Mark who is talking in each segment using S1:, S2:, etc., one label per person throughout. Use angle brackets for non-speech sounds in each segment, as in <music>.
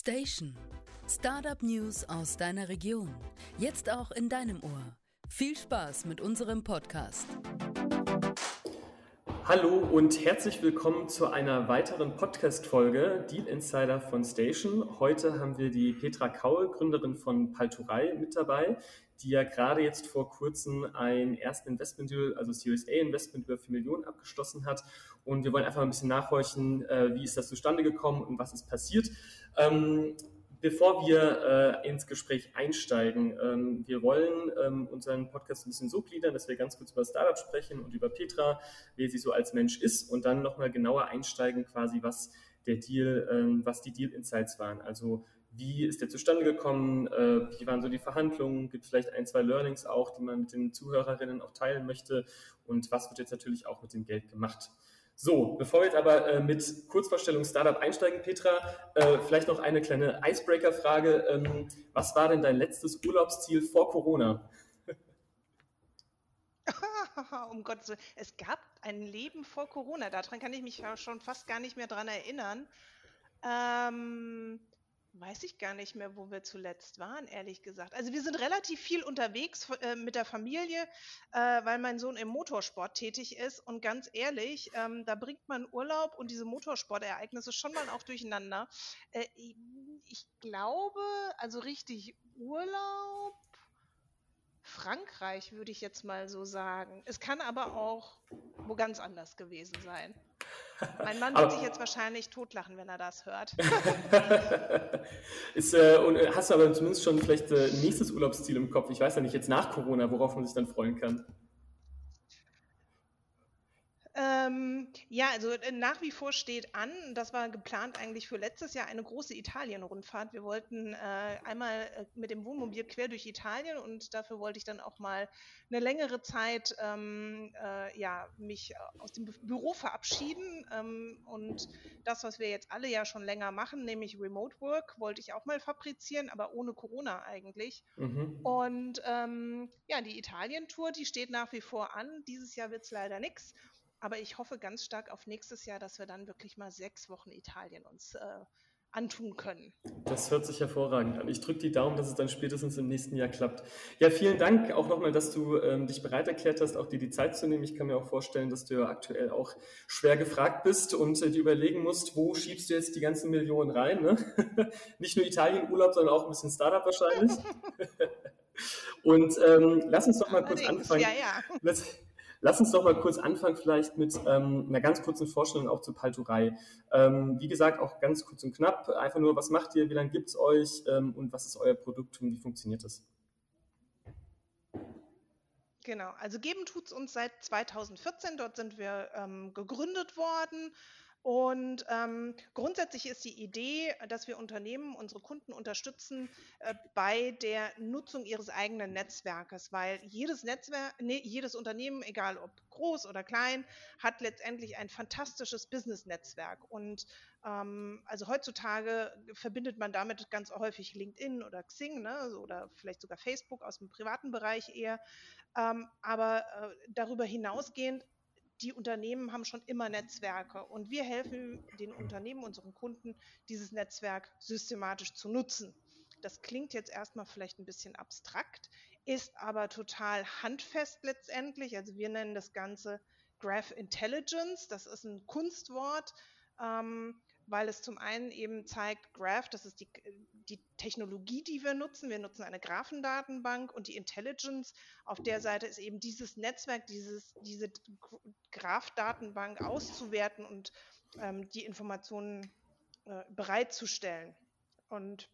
S1: Station. Startup News aus deiner Region. Jetzt auch in deinem Ohr. Viel Spaß mit unserem Podcast.
S2: Hallo und herzlich willkommen zu einer weiteren Podcast-Folge Deal Insider von Station. Heute haben wir die Petra Kaul, Gründerin von Palturei, mit dabei, die ja gerade jetzt vor kurzem ein ersten Investment Deal, also Series A Investment über 4 Millionen abgeschlossen hat. Und wir wollen einfach ein bisschen nachhorchen, äh, wie ist das zustande gekommen und was ist passiert. Ähm, Bevor wir äh, ins Gespräch einsteigen, ähm, wir wollen ähm, unseren Podcast ein bisschen so gliedern, dass wir ganz kurz über Startup sprechen und über Petra, wer sie so als Mensch ist und dann nochmal genauer einsteigen, quasi was der Deal, ähm, was die Deal Insights waren. Also wie ist der zustande gekommen? Äh, wie waren so die Verhandlungen? Gibt es vielleicht ein, zwei Learnings auch, die man mit den Zuhörerinnen auch teilen möchte? Und was wird jetzt natürlich auch mit dem Geld gemacht? So, bevor wir jetzt aber äh, mit Kurzvorstellung Startup einsteigen, Petra, äh, vielleicht noch eine kleine Icebreaker-Frage. Ähm, was war denn dein letztes Urlaubsziel vor Corona? <laughs>
S3: um Gottes Willen. Es gab ein Leben vor Corona. Daran kann ich mich schon fast gar nicht mehr dran erinnern. Ähm, Weiß ich gar nicht mehr, wo wir zuletzt waren, ehrlich gesagt. Also wir sind relativ viel unterwegs äh, mit der Familie, äh, weil mein Sohn im Motorsport tätig ist. Und ganz ehrlich, ähm, da bringt man Urlaub und diese Motorsportereignisse schon mal auch durcheinander. Äh, ich glaube, also richtig Urlaub Frankreich, würde ich jetzt mal so sagen. Es kann aber auch wo ganz anders gewesen sein. Mein Mann wird sich jetzt wahrscheinlich totlachen, wenn er das hört. <laughs>
S2: Ist, äh, und äh, hast du aber zumindest schon vielleicht äh, nächstes Urlaubsziel im Kopf? Ich weiß ja nicht, jetzt nach Corona, worauf man sich dann freuen kann.
S3: Ähm, ja, also äh, nach wie vor steht an, das war geplant eigentlich für letztes Jahr eine große Italien-Rundfahrt. Wir wollten äh, einmal äh, mit dem Wohnmobil quer durch Italien und dafür wollte ich dann auch mal eine längere Zeit ähm, äh, ja, mich aus dem Büro verabschieden. Ähm, und das, was wir jetzt alle ja schon länger machen, nämlich Remote Work, wollte ich auch mal fabrizieren, aber ohne Corona eigentlich. Mhm. Und ähm, ja, die Italien-Tour, die steht nach wie vor an. Dieses Jahr wird es leider nichts. Aber ich hoffe ganz stark auf nächstes Jahr, dass wir dann wirklich mal sechs Wochen Italien uns äh, antun können.
S2: Das hört sich hervorragend an. Ich drücke die Daumen, dass es dann spätestens im nächsten Jahr klappt. Ja, vielen Dank auch nochmal, dass du ähm, dich bereit erklärt hast, auch dir die Zeit zu nehmen. Ich kann mir auch vorstellen, dass du ja aktuell auch schwer gefragt bist und äh, dir überlegen musst, wo schiebst du jetzt die ganzen Millionen rein? Ne? <laughs> Nicht nur Italien-Urlaub, sondern auch ein bisschen Startup wahrscheinlich. <laughs> und ähm, lass uns doch mal kurz anfangen. Ja, ja. Lass, Lass uns doch mal kurz anfangen, vielleicht mit ähm, einer ganz kurzen Vorstellung auch zur Palturei. Ähm, wie gesagt, auch ganz kurz und knapp. Einfach nur, was macht ihr, wie lange gibt's euch ähm, und was ist euer Produkt und wie funktioniert das?
S3: Genau, also geben tut's uns seit 2014. Dort sind wir ähm, gegründet worden und ähm, grundsätzlich ist die Idee, dass wir Unternehmen, unsere Kunden unterstützen äh, bei der Nutzung ihres eigenen Netzwerkes, weil jedes Netzwerk, nee, jedes Unternehmen, egal ob groß oder klein, hat letztendlich ein fantastisches Business-Netzwerk. Und ähm, also heutzutage verbindet man damit ganz häufig LinkedIn oder Xing ne, oder vielleicht sogar Facebook aus dem privaten Bereich eher. Ähm, aber äh, darüber hinausgehend die Unternehmen haben schon immer Netzwerke und wir helfen den Unternehmen, unseren Kunden, dieses Netzwerk systematisch zu nutzen. Das klingt jetzt erstmal vielleicht ein bisschen abstrakt, ist aber total handfest letztendlich. Also wir nennen das Ganze Graph Intelligence. Das ist ein Kunstwort. Ähm, weil es zum einen eben zeigt, Graph, das ist die, die Technologie, die wir nutzen. Wir nutzen eine Graphendatenbank und die Intelligence auf der Seite ist eben dieses Netzwerk, dieses, diese Graph-Datenbank auszuwerten und ähm, die Informationen äh, bereitzustellen. Und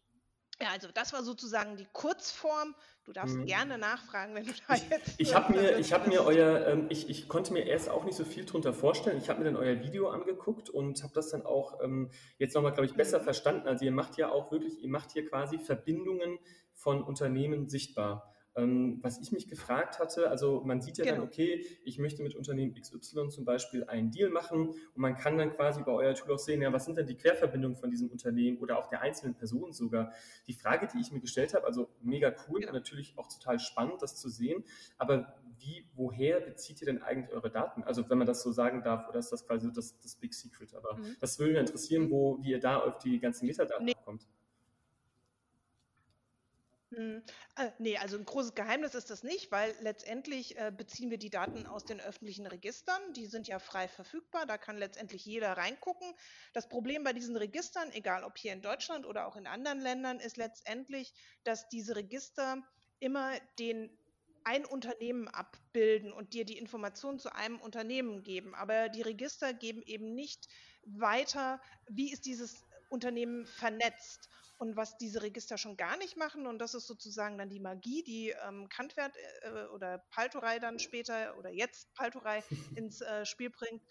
S3: ja, also das war sozusagen die Kurzform. Du darfst mhm. gerne nachfragen, wenn du da jetzt.
S2: Ich habe mir, ich habe mir euer, ähm, ich, ich konnte mir erst auch nicht so viel drunter vorstellen. Ich habe mir dann euer Video angeguckt und habe das dann auch ähm, jetzt nochmal, glaube ich, besser mhm. verstanden. Also ihr macht ja auch wirklich, ihr macht hier quasi Verbindungen von Unternehmen sichtbar. Ähm, was ich mich gefragt hatte, also man sieht ja genau. dann, okay, ich möchte mit Unternehmen XY zum Beispiel einen Deal machen und man kann dann quasi bei euer Tool auch sehen, ja, was sind denn die Querverbindungen von diesem Unternehmen oder auch der einzelnen Personen sogar. Die Frage, die ich mir gestellt habe, also mega cool genau. und natürlich auch total spannend, das zu sehen, aber wie, woher bezieht ihr denn eigentlich eure Daten? Also wenn man das so sagen darf, oder ist das quasi das, das Big Secret? Aber mhm. das würde mich interessieren, mhm. wo, wie ihr da auf die ganzen Metadaten nee. kommt.
S3: Hm, äh, ne, also ein großes Geheimnis ist das nicht, weil letztendlich äh, beziehen wir die Daten aus den öffentlichen Registern. Die sind ja frei verfügbar, da kann letztendlich jeder reingucken. Das Problem bei diesen Registern, egal ob hier in Deutschland oder auch in anderen Ländern, ist letztendlich, dass diese Register immer den ein Unternehmen abbilden und dir die Informationen zu einem Unternehmen geben. Aber die Register geben eben nicht weiter, wie ist dieses Unternehmen vernetzt. Und was diese Register schon gar nicht machen, und das ist sozusagen dann die Magie, die ähm, Kantwert äh, oder Paltorei dann später oder jetzt Paltorei <laughs> ins äh, Spiel bringt,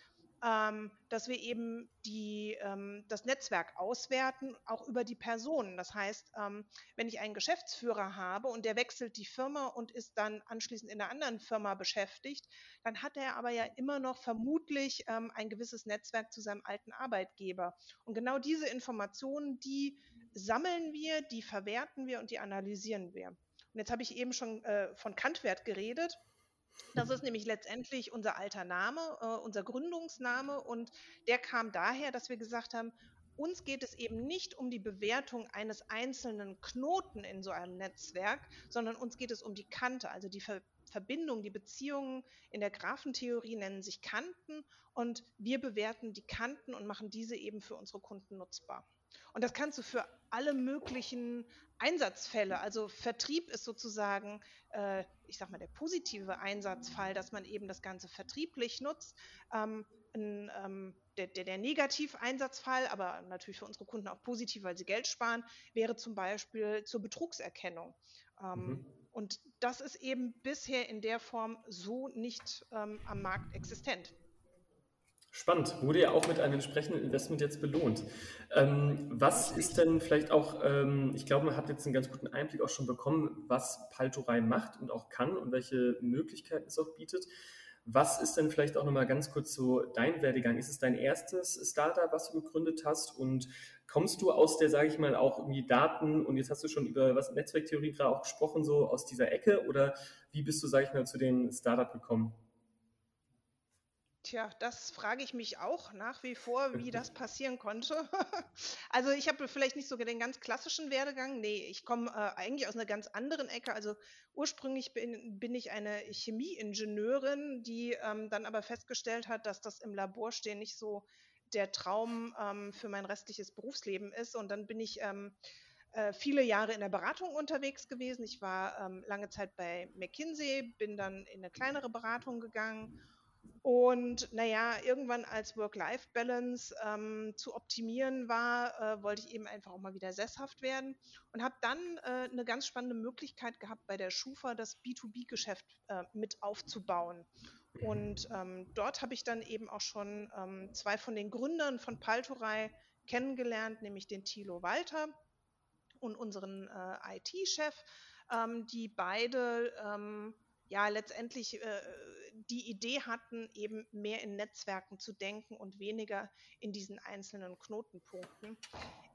S3: ähm, dass wir eben die, ähm, das Netzwerk auswerten, auch über die Personen. Das heißt, ähm, wenn ich einen Geschäftsführer habe und der wechselt die Firma und ist dann anschließend in einer anderen Firma beschäftigt, dann hat er aber ja immer noch vermutlich ähm, ein gewisses Netzwerk zu seinem alten Arbeitgeber. Und genau diese Informationen, die sammeln wir, die verwerten wir und die analysieren wir. Und jetzt habe ich eben schon äh, von Kantwert geredet. Das ist nämlich letztendlich unser alter Name, äh, unser Gründungsname und der kam daher, dass wir gesagt haben, uns geht es eben nicht um die Bewertung eines einzelnen Knoten in so einem Netzwerk, sondern uns geht es um die Kante, also die Ver Verbindung, die Beziehungen in der Graphentheorie nennen sich Kanten und wir bewerten die Kanten und machen diese eben für unsere Kunden nutzbar. Und das kannst du für alle möglichen Einsatzfälle, also Vertrieb ist sozusagen, äh, ich sag mal, der positive Einsatzfall, dass man eben das Ganze vertrieblich nutzt. Ähm, ein, ähm, der, der, der Negativ-Einsatzfall, aber natürlich für unsere Kunden auch positiv, weil sie Geld sparen, wäre zum Beispiel zur Betrugserkennung. Ähm, mhm. Und das ist eben bisher in der Form so nicht ähm, am Markt existent.
S2: Spannend, wurde ja auch mit einem entsprechenden Investment jetzt belohnt. Ähm, was ist denn vielleicht auch, ähm, ich glaube, man hat jetzt einen ganz guten Einblick auch schon bekommen, was Paltorei macht und auch kann und welche Möglichkeiten es auch bietet. Was ist denn vielleicht auch nochmal ganz kurz so dein Werdegang? Ist es dein erstes Startup, was du gegründet hast? Und kommst du aus der, sage ich mal, auch irgendwie Daten und jetzt hast du schon über was Netzwerktheorie gerade auch gesprochen, so aus dieser Ecke? Oder wie bist du, sage ich mal, zu den Startup gekommen?
S3: Tja, das frage ich mich auch nach wie vor, <laughs> wie das passieren konnte. <laughs> also ich habe vielleicht nicht sogar den ganz klassischen Werdegang. Nee, ich komme äh, eigentlich aus einer ganz anderen Ecke. Also ursprünglich bin, bin ich eine Chemieingenieurin, die ähm, dann aber festgestellt hat, dass das im Labor stehen nicht so der Traum ähm, für mein restliches Berufsleben ist. Und dann bin ich ähm, äh, viele Jahre in der Beratung unterwegs gewesen. Ich war ähm, lange Zeit bei McKinsey, bin dann in eine kleinere Beratung gegangen und naja, irgendwann als Work-Life-Balance ähm, zu optimieren war, äh, wollte ich eben einfach auch mal wieder sesshaft werden und habe dann äh, eine ganz spannende Möglichkeit gehabt, bei der Schufa das B2B-Geschäft äh, mit aufzubauen. Und ähm, dort habe ich dann eben auch schon ähm, zwei von den Gründern von Paltorei kennengelernt, nämlich den Thilo Walter und unseren äh, IT-Chef, ähm, die beide ähm, ja letztendlich äh, die Idee hatten, eben mehr in Netzwerken zu denken und weniger in diesen einzelnen Knotenpunkten.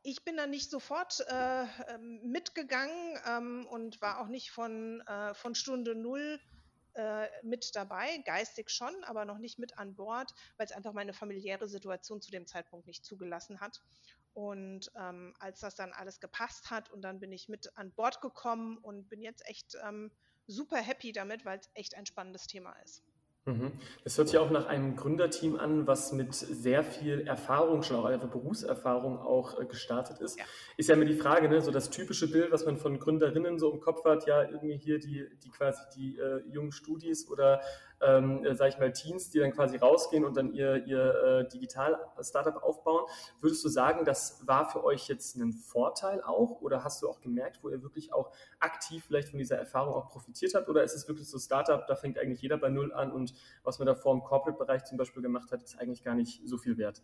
S3: Ich bin da nicht sofort äh, ähm, mitgegangen ähm, und war auch nicht von, äh, von Stunde Null äh, mit dabei, geistig schon, aber noch nicht mit an Bord, weil es einfach meine familiäre Situation zu dem Zeitpunkt nicht zugelassen hat. Und ähm, als das dann alles gepasst hat und dann bin ich mit an Bord gekommen und bin jetzt echt ähm, super happy damit, weil es echt ein spannendes Thema ist.
S2: Mhm. Das hört sich auch nach einem Gründerteam an, was mit sehr viel Erfahrung, schon auch einfach Berufserfahrung auch äh, gestartet ist. Ja. Ist ja immer die Frage, ne, so das typische Bild, was man von Gründerinnen so im Kopf hat, ja, irgendwie hier die, die quasi die äh, jungen Studis oder ähm, äh, sage ich mal, Teens, die dann quasi rausgehen und dann ihr, ihr äh, Digital-Startup aufbauen. Würdest du sagen, das war für euch jetzt ein Vorteil auch oder hast du auch gemerkt, wo ihr wirklich auch aktiv vielleicht von dieser Erfahrung auch profitiert habt oder ist es wirklich so Startup, da fängt eigentlich jeder bei Null an und was man da vor im Corporate-Bereich zum Beispiel gemacht hat, ist eigentlich gar nicht so viel wert?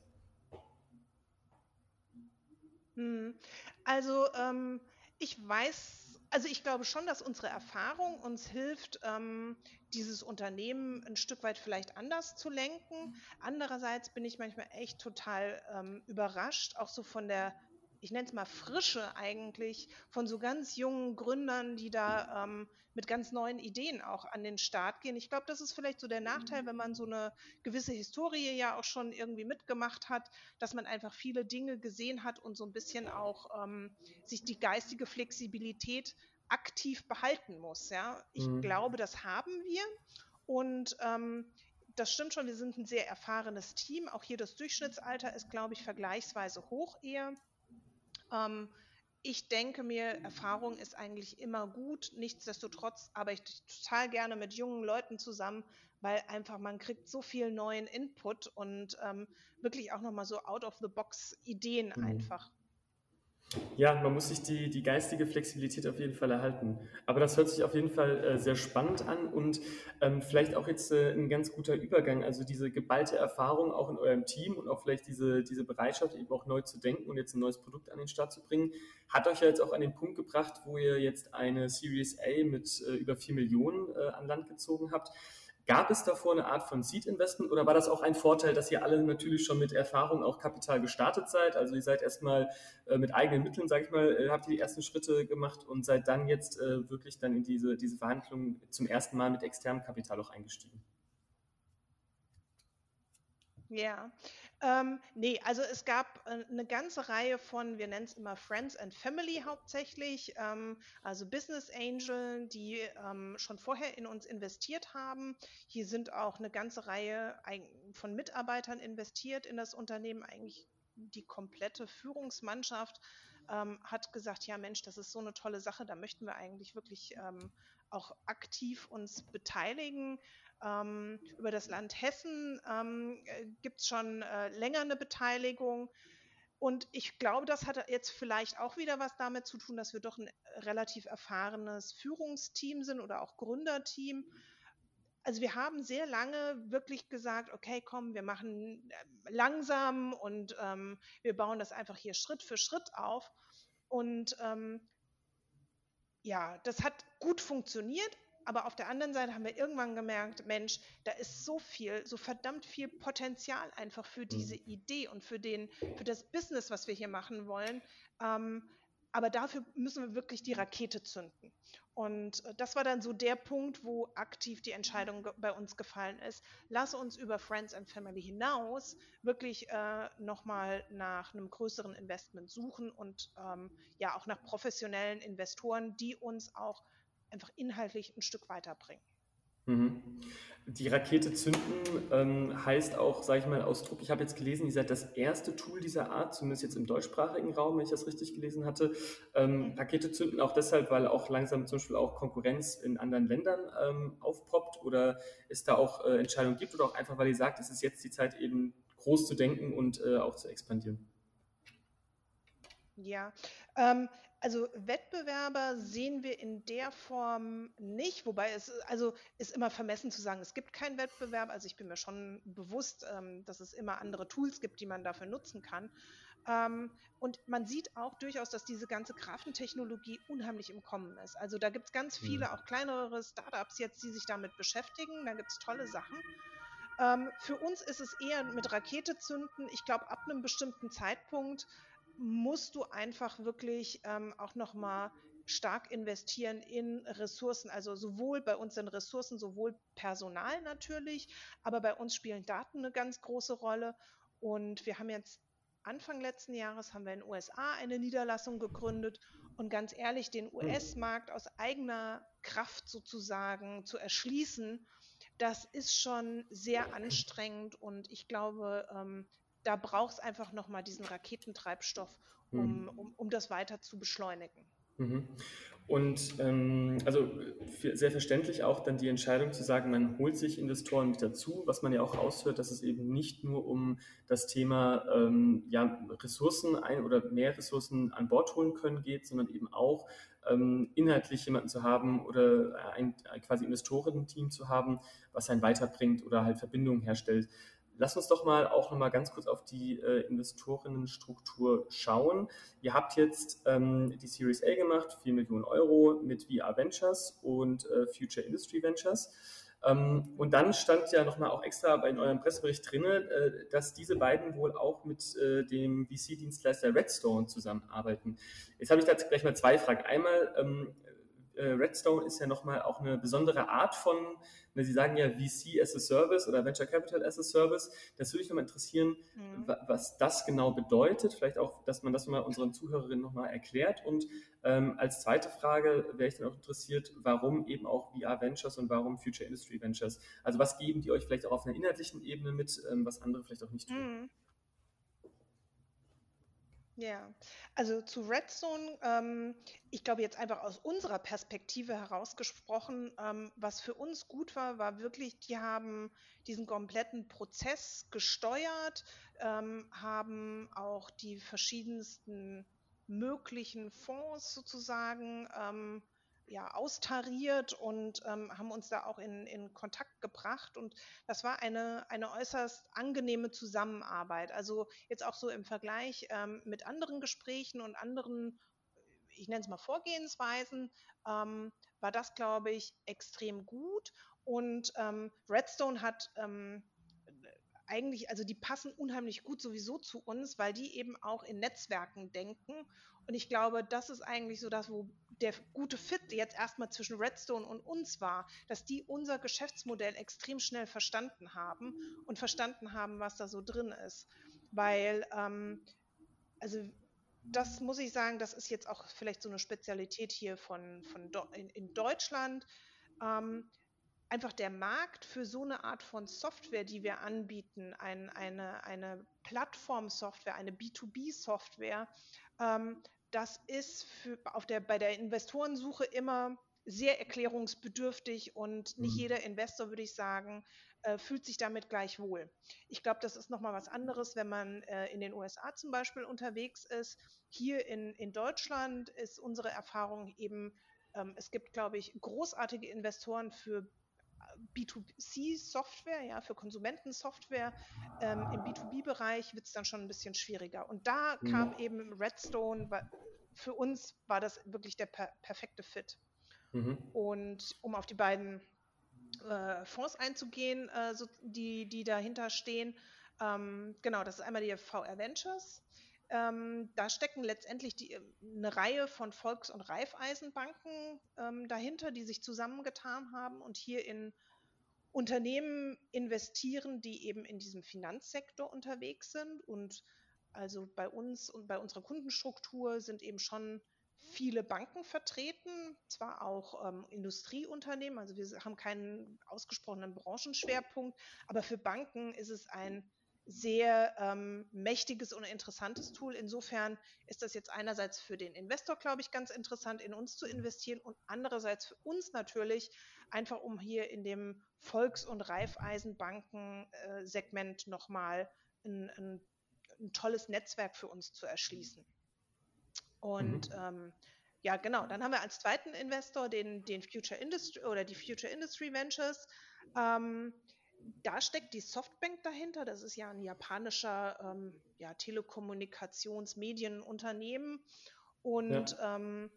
S3: Hm. Also ähm, ich weiß also ich glaube schon, dass unsere Erfahrung uns hilft, ähm, dieses Unternehmen ein Stück weit vielleicht anders zu lenken. Andererseits bin ich manchmal echt total ähm, überrascht, auch so von der ich nenne es mal Frische eigentlich von so ganz jungen Gründern, die da ähm, mit ganz neuen Ideen auch an den Start gehen. Ich glaube, das ist vielleicht so der Nachteil, wenn man so eine gewisse Historie ja auch schon irgendwie mitgemacht hat, dass man einfach viele Dinge gesehen hat und so ein bisschen auch ähm, sich die geistige Flexibilität aktiv behalten muss. Ja, ich mhm. glaube, das haben wir und ähm, das stimmt schon, wir sind ein sehr erfahrenes Team. Auch hier das Durchschnittsalter ist, glaube ich, vergleichsweise hoch eher. Ähm, ich denke mir, Erfahrung ist eigentlich immer gut. Nichtsdestotrotz arbeite ich total gerne mit jungen Leuten zusammen, weil einfach man kriegt so viel neuen Input und ähm, wirklich auch nochmal so out of the box Ideen mhm. einfach.
S2: Ja, man muss sich die, die geistige Flexibilität auf jeden Fall erhalten. Aber das hört sich auf jeden Fall äh, sehr spannend an und ähm, vielleicht auch jetzt äh, ein ganz guter Übergang. Also diese geballte Erfahrung auch in eurem Team und auch vielleicht diese, diese Bereitschaft, eben auch neu zu denken und jetzt ein neues Produkt an den Start zu bringen, hat euch ja jetzt auch an den Punkt gebracht, wo ihr jetzt eine Series A mit äh, über 4 Millionen äh, an Land gezogen habt. Gab es davor eine Art von Seed-Investment oder war das auch ein Vorteil, dass ihr alle natürlich schon mit Erfahrung auch Kapital gestartet seid? Also ihr seid erstmal äh, mit eigenen Mitteln, sage ich mal, äh, habt ihr die ersten Schritte gemacht und seid dann jetzt äh, wirklich dann in diese, diese Verhandlungen zum ersten Mal mit externem Kapital auch eingestiegen?
S3: Ja, ähm, ne, also es gab äh, 'ne ganze Reihe von, wir nennen es immer Friends and Family hauptsächlich, ähm, also Business Angel, die ähm, schon vorher in uns investiert haben. Hier sind auch eine ganze Reihe von Mitarbeitern investiert in das Unternehmen. Eigentlich die komplette Führungsmannschaft ähm, hat gesagt, ja Mensch, das ist so eine tolle Sache, da möchten wir eigentlich wirklich ähm, auch aktiv uns beteiligen. Ähm, über das Land Hessen ähm, äh, gibt es schon äh, länger eine Beteiligung. Und ich glaube, das hat jetzt vielleicht auch wieder was damit zu tun, dass wir doch ein relativ erfahrenes Führungsteam sind oder auch Gründerteam. Also wir haben sehr lange wirklich gesagt, okay, komm, wir machen äh, langsam und ähm, wir bauen das einfach hier Schritt für Schritt auf. Und ähm, ja, das hat gut funktioniert, aber auf der anderen Seite haben wir irgendwann gemerkt, Mensch, da ist so viel, so verdammt viel Potenzial einfach für diese mhm. Idee und für, den, für das Business, was wir hier machen wollen. Ähm, aber dafür müssen wir wirklich die Rakete zünden. Und äh, das war dann so der Punkt, wo aktiv die Entscheidung bei uns gefallen ist. Lass uns über Friends and Family hinaus wirklich äh, nochmal nach einem größeren Investment suchen und ähm, ja auch nach professionellen Investoren, die uns auch einfach inhaltlich ein Stück weiterbringen.
S2: Mhm. Die Rakete zünden ähm, heißt auch, sage ich mal, Ausdruck. Ich habe jetzt gelesen, ihr seid das erste Tool dieser Art, zumindest jetzt im deutschsprachigen Raum, wenn ich das richtig gelesen hatte. Ähm. Rakete zünden auch deshalb, weil auch langsam zum Beispiel auch Konkurrenz in anderen Ländern ähm, aufpoppt oder es da auch äh, Entscheidungen gibt oder auch einfach, weil ihr sagt, es ist jetzt die Zeit eben groß zu denken und äh, auch zu expandieren.
S3: Ja, ähm, also Wettbewerber sehen wir in der Form nicht, wobei es also ist immer vermessen zu sagen, es gibt keinen Wettbewerb. Also ich bin mir schon bewusst, ähm, dass es immer andere Tools gibt, die man dafür nutzen kann. Ähm, und man sieht auch durchaus, dass diese ganze Grafentechnologie unheimlich im Kommen ist. Also da gibt es ganz viele, mhm. auch kleinere Startups jetzt, die sich damit beschäftigen. Da gibt es tolle Sachen. Ähm, für uns ist es eher mit Rakete zünden. Ich glaube, ab einem bestimmten Zeitpunkt musst du einfach wirklich ähm, auch nochmal stark investieren in Ressourcen, also sowohl bei uns in Ressourcen, sowohl Personal natürlich, aber bei uns spielen Daten eine ganz große Rolle. Und wir haben jetzt Anfang letzten Jahres haben wir in den USA eine Niederlassung gegründet und ganz ehrlich, den hm. US-Markt aus eigener Kraft sozusagen zu erschließen, das ist schon sehr anstrengend und ich glaube, ähm, da braucht es einfach nochmal diesen Raketentreibstoff, um, mhm. um, um das weiter zu beschleunigen.
S2: Mhm. Und ähm, also sehr verständlich auch dann die Entscheidung zu sagen, man holt sich Investoren mit dazu, was man ja auch raushört, dass es eben nicht nur um das Thema ähm, ja, Ressourcen ein oder mehr Ressourcen an Bord holen können geht, sondern eben auch ähm, inhaltlich jemanden zu haben oder ein, ein quasi Investorenteam zu haben, was einen weiterbringt oder halt Verbindungen herstellt. Lass uns doch mal auch noch mal ganz kurz auf die äh, Investorinnenstruktur schauen. Ihr habt jetzt ähm, die Series A gemacht, 4 Millionen Euro mit VR Ventures und äh, Future Industry Ventures. Ähm, und dann stand ja noch mal auch extra in eurem Pressebericht drin, äh, dass diese beiden wohl auch mit äh, dem VC-Dienstleister Redstone zusammenarbeiten. Jetzt habe ich da gleich mal zwei Fragen. Einmal, ähm, äh, Redstone ist ja nochmal auch eine besondere Art von, ne, Sie sagen ja VC as a Service oder Venture Capital as a Service. Das würde mich nochmal interessieren, mhm. was das genau bedeutet. Vielleicht auch, dass man das mal unseren Zuhörerinnen nochmal erklärt. Und ähm, als zweite Frage wäre ich dann auch interessiert, warum eben auch VR Ventures und warum Future Industry Ventures? Also was geben die euch vielleicht auch auf einer inhaltlichen Ebene mit, ähm, was andere vielleicht auch nicht tun? Mhm.
S3: Ja, also zu Redstone, ähm, ich glaube jetzt einfach aus unserer Perspektive herausgesprochen, ähm, was für uns gut war, war wirklich, die haben diesen kompletten Prozess gesteuert, ähm, haben auch die verschiedensten möglichen Fonds sozusagen ähm, ja, austariert und ähm, haben uns da auch in, in Kontakt gebracht. Und das war eine, eine äußerst angenehme Zusammenarbeit. Also jetzt auch so im Vergleich ähm, mit anderen Gesprächen und anderen, ich nenne es mal Vorgehensweisen, ähm, war das, glaube ich, extrem gut. Und ähm, Redstone hat ähm, eigentlich, also die passen unheimlich gut sowieso zu uns, weil die eben auch in Netzwerken denken. Und ich glaube, das ist eigentlich so das, wo der gute Fit jetzt erstmal zwischen Redstone und uns war, dass die unser Geschäftsmodell extrem schnell verstanden haben und verstanden haben, was da so drin ist. Weil, ähm, also das muss ich sagen, das ist jetzt auch vielleicht so eine Spezialität hier von, von in, in Deutschland. Ähm, einfach der Markt für so eine Art von Software, die wir anbieten, ein, eine, eine Plattform-Software, eine B2B-Software, ähm, das ist für, auf der, bei der Investorensuche immer sehr erklärungsbedürftig und nicht mhm. jeder Investor, würde ich sagen, äh, fühlt sich damit gleich wohl. Ich glaube, das ist nochmal was anderes, wenn man äh, in den USA zum Beispiel unterwegs ist. Hier in, in Deutschland ist unsere Erfahrung eben, ähm, es gibt, glaube ich, großartige Investoren für B2C-Software, ja, für Konsumentensoftware. Ähm, Im B2B-Bereich wird es dann schon ein bisschen schwieriger. Und da mhm. kam eben Redstone, für uns war das wirklich der per perfekte Fit. Mhm. Und um auf die beiden äh, Fonds einzugehen, äh, so, die, die dahinter stehen, ähm, genau, das ist einmal die VR Ventures. Ähm, da stecken letztendlich die, äh, eine Reihe von Volks- und Raiffeisenbanken ähm, dahinter, die sich zusammengetan haben und hier in Unternehmen investieren, die eben in diesem Finanzsektor unterwegs sind. Und also bei uns und bei unserer Kundenstruktur sind eben schon viele Banken vertreten, zwar auch ähm, Industrieunternehmen, also wir haben keinen ausgesprochenen Branchenschwerpunkt, aber für Banken ist es ein sehr ähm, mächtiges und interessantes Tool. Insofern ist das jetzt einerseits für den Investor, glaube ich, ganz interessant, in uns zu investieren und andererseits für uns natürlich, einfach um hier in dem Volks- und Raiffeisenbanken-Segment nochmal ein, ein, ein tolles Netzwerk für uns zu erschließen. Und mhm. ähm, ja, genau. Dann haben wir als zweiten Investor den, den Future Industry oder die Future Industry Ventures. Ähm, da steckt die Softbank dahinter. Das ist ja ein japanischer ähm, ja, Telekommunikations-Medienunternehmen. Und ja. ähm,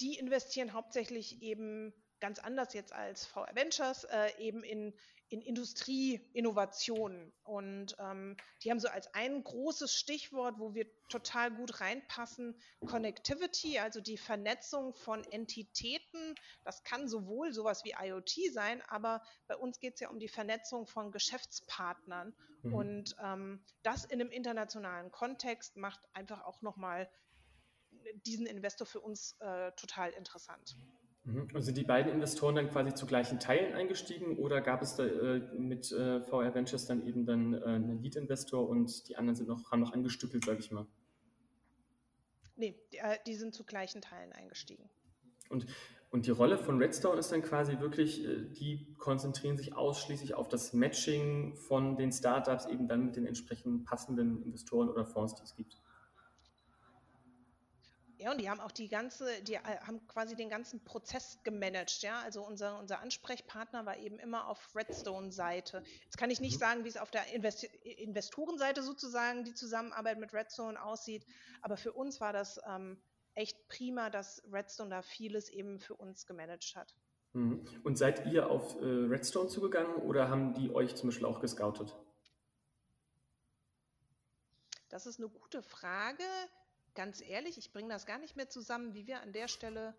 S3: die investieren hauptsächlich eben ganz anders jetzt als VR Ventures, äh, eben in, in Industrieinnovationen. Und ähm, die haben so als ein großes Stichwort, wo wir total gut reinpassen, Connectivity, also die Vernetzung von Entitäten. Das kann sowohl sowas wie IoT sein, aber bei uns geht es ja um die Vernetzung von Geschäftspartnern. Mhm. Und ähm, das in einem internationalen Kontext macht einfach auch nochmal diesen Investor für uns äh, total interessant.
S2: Mhm. Und sind die beiden Investoren dann quasi zu gleichen Teilen eingestiegen oder gab es da äh, mit äh, VR Ventures dann eben dann äh, einen Lead-Investor und die anderen sind noch, haben noch angestückelt, sage ich mal?
S3: Nee, die, äh, die, sind zu gleichen Teilen eingestiegen.
S2: Und, und die Rolle von Redstone ist dann quasi wirklich, äh, die konzentrieren sich ausschließlich auf das Matching von den Startups eben dann mit den entsprechend passenden Investoren oder Fonds, die es gibt.
S3: Ja, und die haben auch die ganze, die äh, haben quasi den ganzen Prozess gemanagt, ja. Also unser, unser Ansprechpartner war eben immer auf Redstone-Seite. Jetzt kann ich nicht mhm. sagen, wie es auf der Invest Investorenseite sozusagen die Zusammenarbeit mit Redstone aussieht, aber für uns war das ähm, echt prima, dass Redstone da vieles eben für uns gemanagt hat.
S2: Mhm. Und seid ihr auf äh, Redstone zugegangen oder haben die euch zum Beispiel auch gescoutet?
S3: Das ist eine gute Frage ganz ehrlich, ich bringe das gar nicht mehr zusammen, wie wir an der Stelle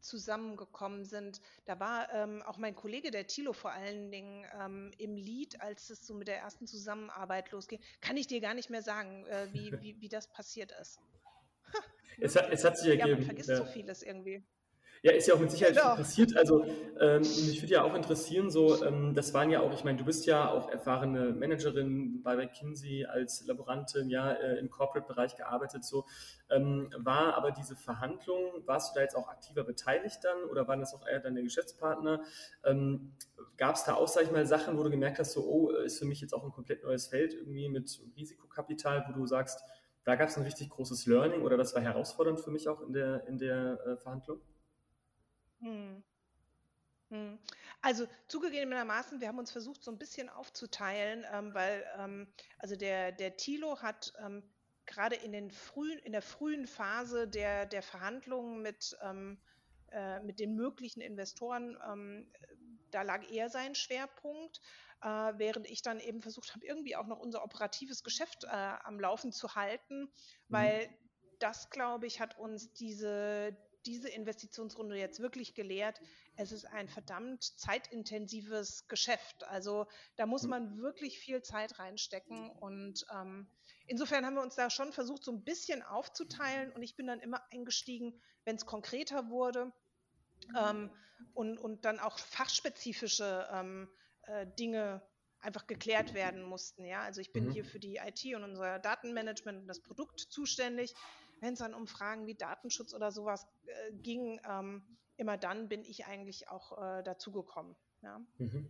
S3: zusammengekommen sind. Da war ähm, auch mein Kollege, der Thilo, vor allen Dingen ähm, im Lied, als es so mit der ersten Zusammenarbeit losging. Kann ich dir gar nicht mehr sagen, äh, wie, <laughs> wie, wie das passiert ist.
S2: es, hat, es hat sich ergeben. Ja,
S3: man vergisst ja. so vieles irgendwie.
S2: Ja, ist ja auch mit Sicherheit genau. passiert. Also ähm, mich würde ja auch interessieren, so ähm, das waren ja auch, ich meine, du bist ja auch erfahrene Managerin bei McKinsey als Laborantin, ja äh, im Corporate-Bereich gearbeitet. So ähm, war aber diese Verhandlung, warst du da jetzt auch aktiver beteiligt dann oder waren das auch eher deine Geschäftspartner? Ähm, Gab es da auch, sag ich mal, Sachen, wo du gemerkt hast, so oh, ist für mich jetzt auch ein komplett neues Feld irgendwie mit Risikokapital, wo du sagst, da gab es ein richtig großes Learning oder das war herausfordernd für mich auch in der in der äh, Verhandlung?
S3: Mhm. Mhm. Also zugegebenermaßen, wir haben uns versucht, so ein bisschen aufzuteilen, ähm, weil ähm, also der, der Thilo hat ähm, gerade in, den frühen, in der frühen Phase der, der Verhandlungen mit, ähm, äh, mit den möglichen Investoren, ähm, da lag eher sein Schwerpunkt, äh, während ich dann eben versucht habe, irgendwie auch noch unser operatives Geschäft äh, am Laufen zu halten, mhm. weil das, glaube ich, hat uns diese, diese Investitionsrunde jetzt wirklich gelehrt, es ist ein verdammt zeitintensives Geschäft. Also da muss hm. man wirklich viel Zeit reinstecken. Und ähm, insofern haben wir uns da schon versucht, so ein bisschen aufzuteilen. Und ich bin dann immer eingestiegen, wenn es konkreter wurde. Ähm, und, und dann auch fachspezifische ähm, äh, Dinge einfach geklärt werden mussten. Ja, also ich bin mhm. hier für die IT und unser Datenmanagement und das Produkt zuständig wenn es dann um Fragen wie Datenschutz oder sowas äh, ging, ähm, immer dann bin ich eigentlich auch äh, dazugekommen. Ja.
S2: Mhm.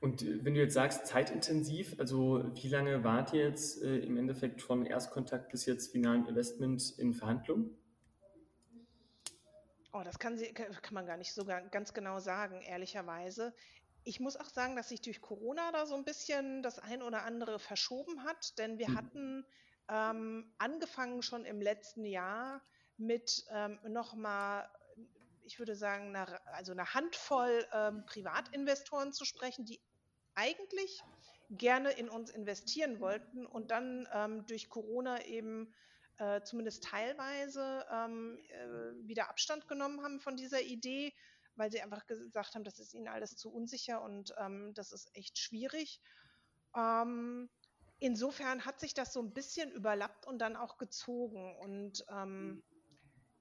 S2: Und äh, wenn du jetzt sagst, zeitintensiv, also wie lange wart ihr jetzt äh, im Endeffekt von Erstkontakt bis jetzt finalen Investment in Verhandlungen?
S3: Oh, das kann, sie, kann man gar nicht so ganz genau sagen, ehrlicherweise. Ich muss auch sagen, dass sich durch Corona da so ein bisschen das ein oder andere verschoben hat, denn wir mhm. hatten ähm, angefangen schon im letzten Jahr mit ähm, nochmal, ich würde sagen, eine, also eine Handvoll ähm, Privatinvestoren zu sprechen, die eigentlich gerne in uns investieren wollten und dann ähm, durch Corona eben äh, zumindest teilweise ähm, äh, wieder Abstand genommen haben von dieser Idee, weil sie einfach gesagt haben, das ist ihnen alles zu unsicher und ähm, das ist echt schwierig. Ähm, insofern hat sich das so ein bisschen überlappt und dann auch gezogen. Und ähm,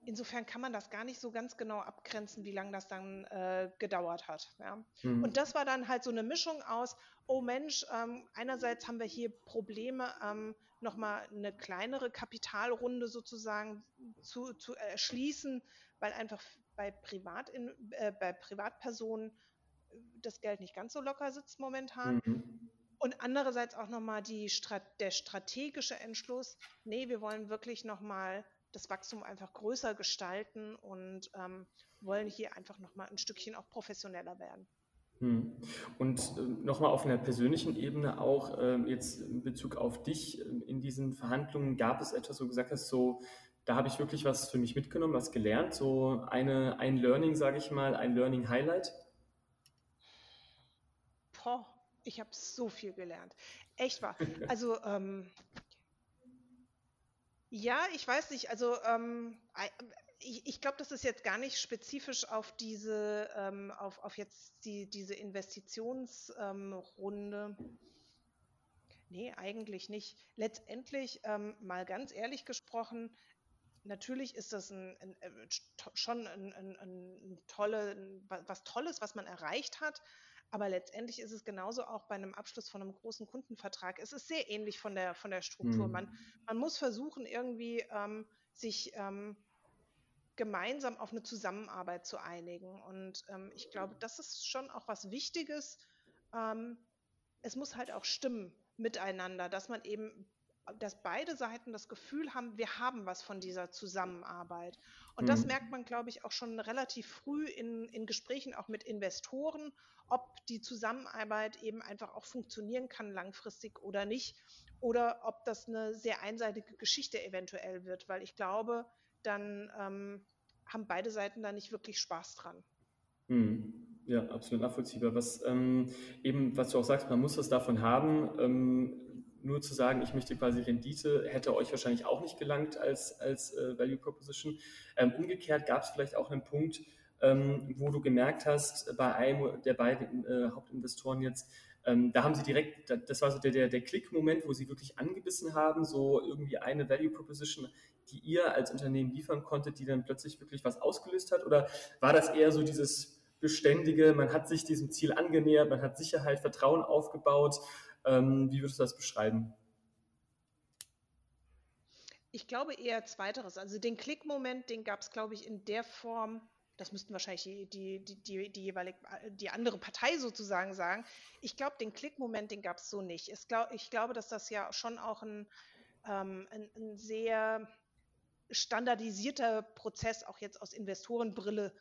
S3: insofern kann man das gar nicht so ganz genau abgrenzen, wie lange das dann äh, gedauert hat. Ja. Mhm. Und das war dann halt so eine Mischung aus, oh Mensch, ähm, einerseits haben wir hier Probleme, ähm, nochmal eine kleinere Kapitalrunde sozusagen zu, zu erschließen, weil einfach bei, Privat in, äh, bei Privatpersonen das Geld nicht ganz so locker sitzt momentan. Mhm. Und andererseits auch nochmal die, der strategische Entschluss, nee, wir wollen wirklich nochmal das Wachstum einfach größer gestalten und ähm, wollen hier einfach nochmal ein Stückchen auch professioneller werden.
S2: Hm. Und äh, nochmal auf einer persönlichen Ebene auch äh, jetzt in Bezug auf dich äh, in diesen Verhandlungen, gab es etwas, wo du gesagt hast, so, da habe ich wirklich was für mich mitgenommen, was gelernt, so eine, ein Learning, sage ich mal, ein Learning Highlight?
S3: Boah, ich habe so viel gelernt. Echt wahr. Also, ähm, ja, ich weiß nicht. Also, ähm, ich, ich glaube, das ist jetzt gar nicht spezifisch auf diese, ähm, auf, auf jetzt die, diese Investitionsrunde. Nee, eigentlich nicht. Letztendlich, ähm, mal ganz ehrlich gesprochen, natürlich ist das ein, ein, äh, schon ein, ein, tolle, was Tolles, was man erreicht hat. Aber letztendlich ist es genauso auch bei einem Abschluss von einem großen Kundenvertrag. Es ist sehr ähnlich von der, von der Struktur. Mhm. Man, man muss versuchen, irgendwie ähm, sich ähm, gemeinsam auf eine Zusammenarbeit zu einigen. Und ähm, ich glaube, das ist schon auch was Wichtiges. Ähm, es muss halt auch stimmen miteinander, dass man eben dass beide Seiten das Gefühl haben, wir haben was von dieser Zusammenarbeit. Und mhm. das merkt man, glaube ich, auch schon relativ früh in, in Gesprächen auch mit Investoren, ob die Zusammenarbeit eben einfach auch funktionieren kann langfristig oder nicht. Oder ob das eine sehr einseitige Geschichte eventuell wird, weil ich glaube, dann ähm, haben beide Seiten da nicht wirklich Spaß dran.
S2: Mhm. Ja, absolut nachvollziehbar. Was ähm, eben, was du auch sagst, man muss was davon haben. Ähm, nur zu sagen, ich möchte quasi Rendite, hätte euch wahrscheinlich auch nicht gelangt als, als äh, Value Proposition. Ähm, umgekehrt gab es vielleicht auch einen Punkt, ähm, wo du gemerkt hast, bei einem der beiden äh, Hauptinvestoren jetzt, ähm, da haben sie direkt, das war so der, der, der Klick-Moment, wo sie wirklich angebissen haben, so irgendwie eine Value Proposition, die ihr als Unternehmen liefern konntet, die dann plötzlich wirklich was ausgelöst hat? Oder war das eher so dieses beständige, man hat sich diesem Ziel angenähert, man hat Sicherheit, Vertrauen aufgebaut? Ähm, wie würdest du das beschreiben?
S3: Ich glaube eher zweiteres. Also den Klick-Moment, den gab es, glaube ich, in der Form das müssten wahrscheinlich die, die, die, die, jeweilige, die andere Partei sozusagen sagen. Ich glaube, den Klickmoment, den gab es so nicht. Ich, glaub, ich glaube, dass das ja schon auch ein, ähm, ein, ein, sehr standardisierter Prozess auch jetzt aus Investorenbrille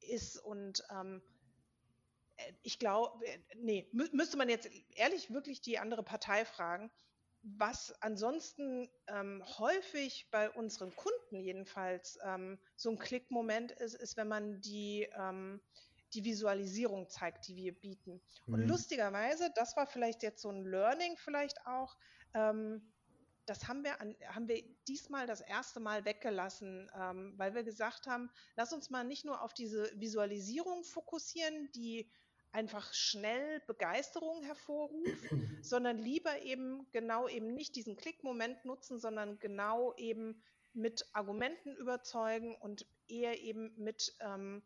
S3: ist und ähm, ich glaube, nee, mü müsste man jetzt ehrlich wirklich die andere Partei fragen. Was ansonsten ähm, häufig bei unseren Kunden jedenfalls ähm, so ein Klickmoment ist, ist, wenn man die, ähm, die Visualisierung zeigt, die wir bieten. Mhm. Und lustigerweise, das war vielleicht jetzt so ein Learning vielleicht auch, ähm, das haben wir, an, haben wir diesmal das erste Mal weggelassen, ähm, weil wir gesagt haben, lass uns mal nicht nur auf diese Visualisierung fokussieren, die einfach schnell Begeisterung hervorruft, <clears throat> sondern lieber eben genau eben nicht diesen Klickmoment nutzen, sondern genau eben mit Argumenten überzeugen und eher eben mit ähm,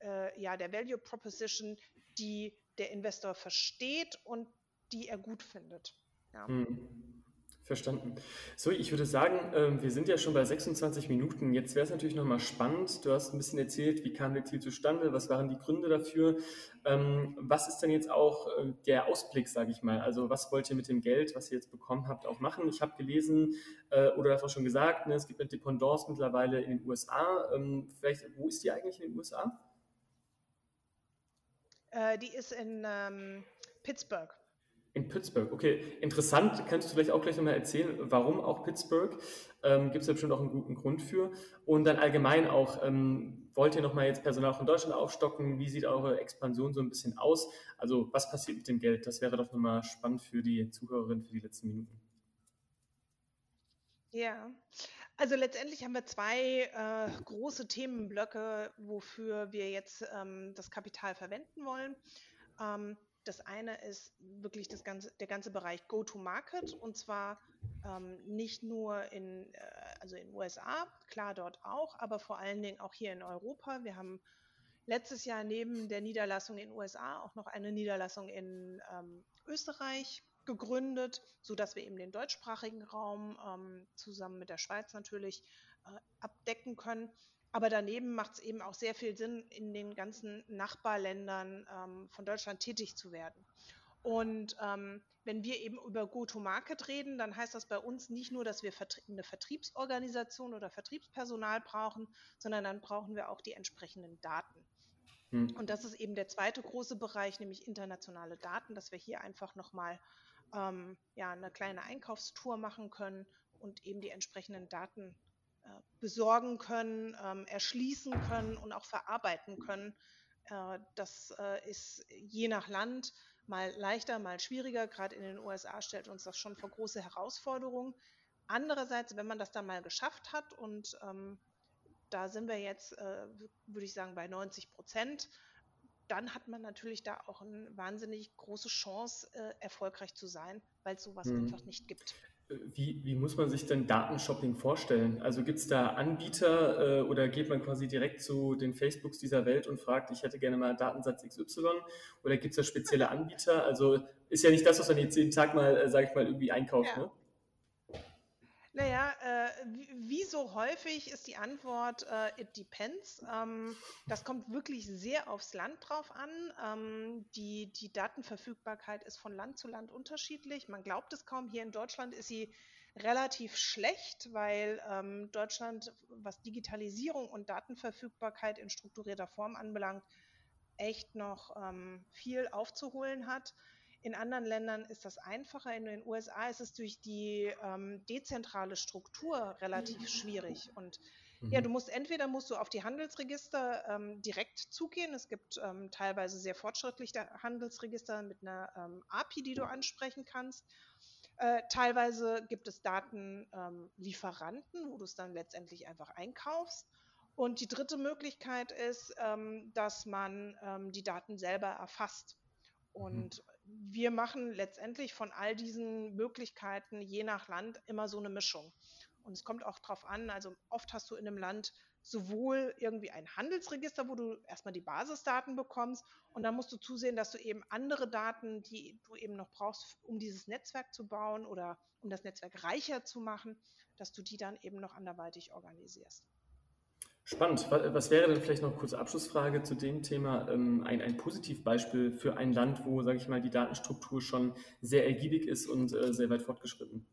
S3: äh, ja, der Value Proposition, die der Investor versteht und die er gut findet. Ja.
S2: Hm. Verstanden. So, ich würde sagen, ähm, wir sind ja schon bei 26 Minuten. Jetzt wäre es natürlich nochmal spannend. Du hast ein bisschen erzählt, wie kam der Deal zustande, was waren die Gründe dafür. Ähm, was ist denn jetzt auch äh, der Ausblick, sage ich mal? Also was wollt ihr mit dem Geld, was ihr jetzt bekommen habt, auch machen? Ich habe gelesen äh, oder das auch schon gesagt, ne, es gibt eine Dependance mittlerweile in den USA. Ähm, vielleicht, wo ist die eigentlich in den USA?
S3: Äh, die ist in ähm, Pittsburgh.
S2: In Pittsburgh, okay. Interessant, kannst du vielleicht auch gleich nochmal erzählen, warum auch Pittsburgh? Ähm, Gibt es ja bestimmt auch einen guten Grund für. Und dann allgemein auch, ähm, wollt ihr nochmal jetzt Personal von Deutschland aufstocken? Wie sieht eure Expansion so ein bisschen aus? Also was passiert mit dem Geld? Das wäre doch nochmal spannend für die Zuhörerinnen für die letzten Minuten.
S3: Ja, also letztendlich haben wir zwei äh, große Themenblöcke, wofür wir jetzt ähm, das Kapital verwenden wollen. Ähm, das eine ist wirklich das ganze, der ganze Bereich Go-to-Market und zwar ähm, nicht nur in, äh, also in USA, klar dort auch, aber vor allen Dingen auch hier in Europa. Wir haben letztes Jahr neben der Niederlassung in USA auch noch eine Niederlassung in ähm, Österreich gegründet, sodass wir eben den deutschsprachigen Raum ähm, zusammen mit der Schweiz natürlich äh, abdecken können. Aber daneben macht es eben auch sehr viel Sinn, in den ganzen Nachbarländern ähm, von Deutschland tätig zu werden. Und ähm, wenn wir eben über Go-to-Market reden, dann heißt das bei uns nicht nur, dass wir eine Vertriebsorganisation oder Vertriebspersonal brauchen, sondern dann brauchen wir auch die entsprechenden Daten. Hm. Und das ist eben der zweite große Bereich, nämlich internationale Daten, dass wir hier einfach nochmal ähm, ja, eine kleine Einkaufstour machen können und eben die entsprechenden Daten besorgen können, ähm, erschließen können und auch verarbeiten können. Äh, das äh, ist je nach Land mal leichter, mal schwieriger. Gerade in den USA stellt uns das schon vor große Herausforderungen. Andererseits, wenn man das dann mal geschafft hat und ähm, da sind wir jetzt, äh, würde ich sagen, bei 90 Prozent, dann hat man natürlich da auch eine wahnsinnig große Chance, äh, erfolgreich zu sein, weil es sowas mhm. einfach nicht gibt.
S2: Wie, wie, muss man sich denn Datenshopping vorstellen? Also gibt es da Anbieter äh, oder geht man quasi direkt zu den Facebooks dieser Welt und fragt, ich hätte gerne mal Datensatz XY oder gibt es da spezielle Anbieter? Also ist ja nicht das, was man jetzt jeden Tag mal, äh, sage ich mal, irgendwie einkauft. Ja. Ne?
S3: Naja, äh, wie so häufig ist die Antwort, äh, it depends. Ähm, das kommt wirklich sehr aufs Land drauf an. Ähm, die, die Datenverfügbarkeit ist von Land zu Land unterschiedlich. Man glaubt es kaum. Hier in Deutschland ist sie relativ schlecht, weil ähm, Deutschland, was Digitalisierung und Datenverfügbarkeit in strukturierter Form anbelangt, echt noch ähm, viel aufzuholen hat. In anderen Ländern ist das einfacher. In den USA ist es durch die ähm, dezentrale Struktur relativ mhm. schwierig. Und mhm. ja, du musst entweder musst du auf die Handelsregister ähm, direkt zugehen. Es gibt ähm, teilweise sehr fortschrittliche Handelsregister mit einer ähm, API, die du ansprechen kannst. Äh, teilweise gibt es Datenlieferanten, wo du es dann letztendlich einfach einkaufst. Und die dritte Möglichkeit ist, ähm, dass man ähm, die Daten selber erfasst. Und mhm. Wir machen letztendlich von all diesen Möglichkeiten je nach Land immer so eine Mischung. Und es kommt auch darauf an, also oft hast du in einem Land sowohl irgendwie ein Handelsregister, wo du erstmal die Basisdaten bekommst und dann musst du zusehen, dass du eben andere Daten, die du eben noch brauchst, um dieses Netzwerk zu bauen oder um das Netzwerk reicher zu machen, dass du die dann eben noch anderweitig organisierst.
S2: Spannend. Was wäre denn vielleicht noch eine kurze Abschlussfrage zu dem Thema? Ähm, ein, ein Positivbeispiel für ein Land, wo, sage ich mal, die Datenstruktur schon sehr ergiebig ist und äh, sehr weit fortgeschritten?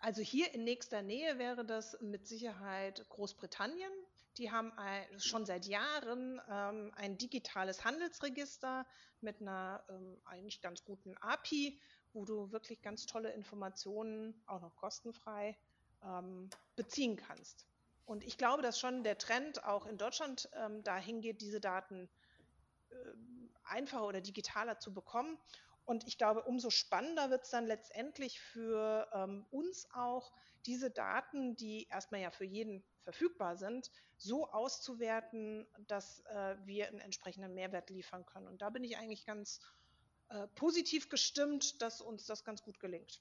S3: Also hier in nächster Nähe wäre das mit Sicherheit Großbritannien. Die haben schon seit Jahren ähm, ein digitales Handelsregister mit einer ähm, eigentlich ganz guten API, wo du wirklich ganz tolle Informationen auch noch kostenfrei ähm, beziehen kannst. Und ich glaube, dass schon der Trend auch in Deutschland ähm, dahin geht, diese Daten äh, einfacher oder digitaler zu bekommen. Und ich glaube, umso spannender wird es dann letztendlich für ähm, uns auch, diese Daten, die erstmal ja für jeden verfügbar sind, so auszuwerten, dass äh, wir einen entsprechenden Mehrwert liefern können. Und da bin ich eigentlich ganz äh, positiv gestimmt, dass uns das ganz gut gelingt.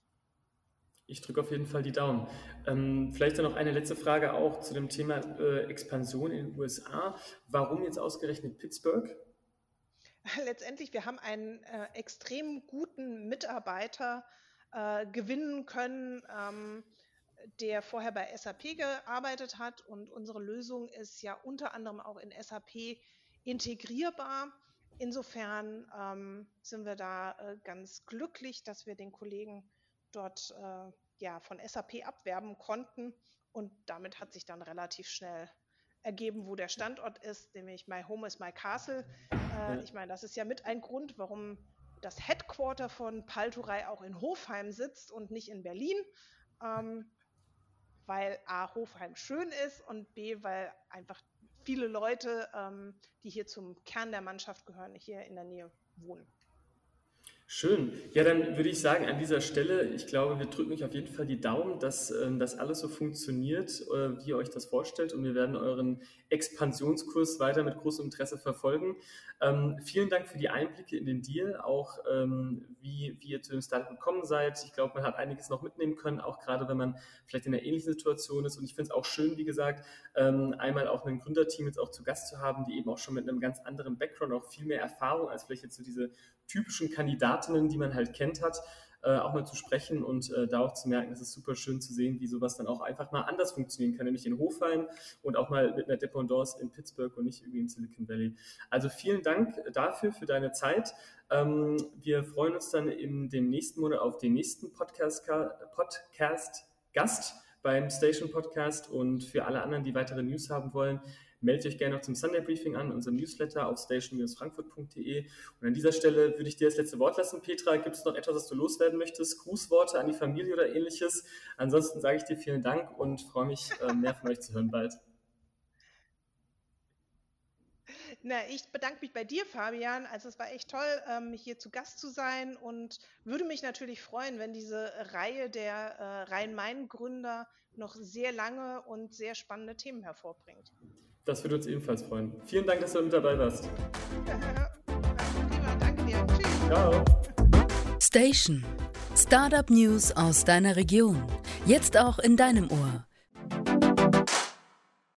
S2: Ich drücke auf jeden Fall die Daumen. Ähm, vielleicht dann noch eine letzte Frage auch zu dem Thema äh, Expansion in den USA. Warum jetzt ausgerechnet Pittsburgh? <laughs>
S3: letztendlich, wir haben einen äh, extrem guten Mitarbeiter äh, gewinnen können, ähm, der vorher bei SAP gearbeitet hat. Und unsere Lösung ist ja unter anderem auch in SAP integrierbar. Insofern ähm, sind wir da äh, ganz glücklich, dass wir den Kollegen dort äh, ja, von SAP abwerben konnten. Und damit hat sich dann relativ schnell ergeben, wo der Standort ist, nämlich My Home is My Castle. Äh, ich meine, das ist ja mit ein Grund, warum das Headquarter von Palturei auch in Hofheim sitzt und nicht in Berlin. Ähm, weil A, Hofheim schön ist und B, weil einfach viele Leute, ähm, die hier zum Kern der Mannschaft gehören, hier in der Nähe wohnen.
S2: Schön. Ja, dann würde ich sagen, an dieser Stelle, ich glaube, wir drücken euch auf jeden Fall die Daumen, dass ähm, das alles so funktioniert, äh, wie ihr euch das vorstellt. Und wir werden euren Expansionskurs weiter mit großem Interesse verfolgen. Ähm, vielen Dank für die Einblicke in den Deal, auch ähm, wie, wie ihr zu dem Startup gekommen seid. Ich glaube, man hat einiges noch mitnehmen können, auch gerade wenn man vielleicht in einer ähnlichen Situation ist. Und ich finde es auch schön, wie gesagt, ähm, einmal auch ein Gründerteam jetzt auch zu Gast zu haben, die eben auch schon mit einem ganz anderen Background, auch viel mehr Erfahrung als vielleicht jetzt so diese typischen Kandidatinnen, die man halt kennt hat, äh, auch mal zu sprechen und äh, da auch zu merken, es ist super schön zu sehen, wie sowas dann auch einfach mal anders funktionieren kann, nämlich in Hofheim und auch mal mit einer Dependance in Pittsburgh und nicht irgendwie im Silicon Valley. Also vielen Dank dafür, für deine Zeit. Ähm, wir freuen uns dann in dem nächsten Monat auf den nächsten Podcast, Podcast Gast beim Station Podcast und für alle anderen, die weitere News haben wollen, meldet euch gerne noch zum Sunday Briefing an, unserem Newsletter auf station-frankfurt.de. Und an dieser Stelle würde ich dir das letzte Wort lassen, Petra. Gibt es noch etwas, was du loswerden möchtest? Grußworte an die Familie oder ähnliches? Ansonsten sage ich dir vielen Dank und freue mich, äh, mehr von euch zu hören bald.
S3: Na, ich bedanke mich bei dir, Fabian. Also es war echt toll, ähm, hier zu Gast zu sein und würde mich natürlich freuen, wenn diese Reihe der äh, Rhein-Main-Gründer noch sehr lange und sehr spannende Themen hervorbringt.
S2: Das würde uns ebenfalls freuen. Vielen Dank, dass du mit dabei warst.
S1: danke dir. Tschüss. Ciao. Station. Startup News aus deiner Region. Jetzt auch in deinem Ohr.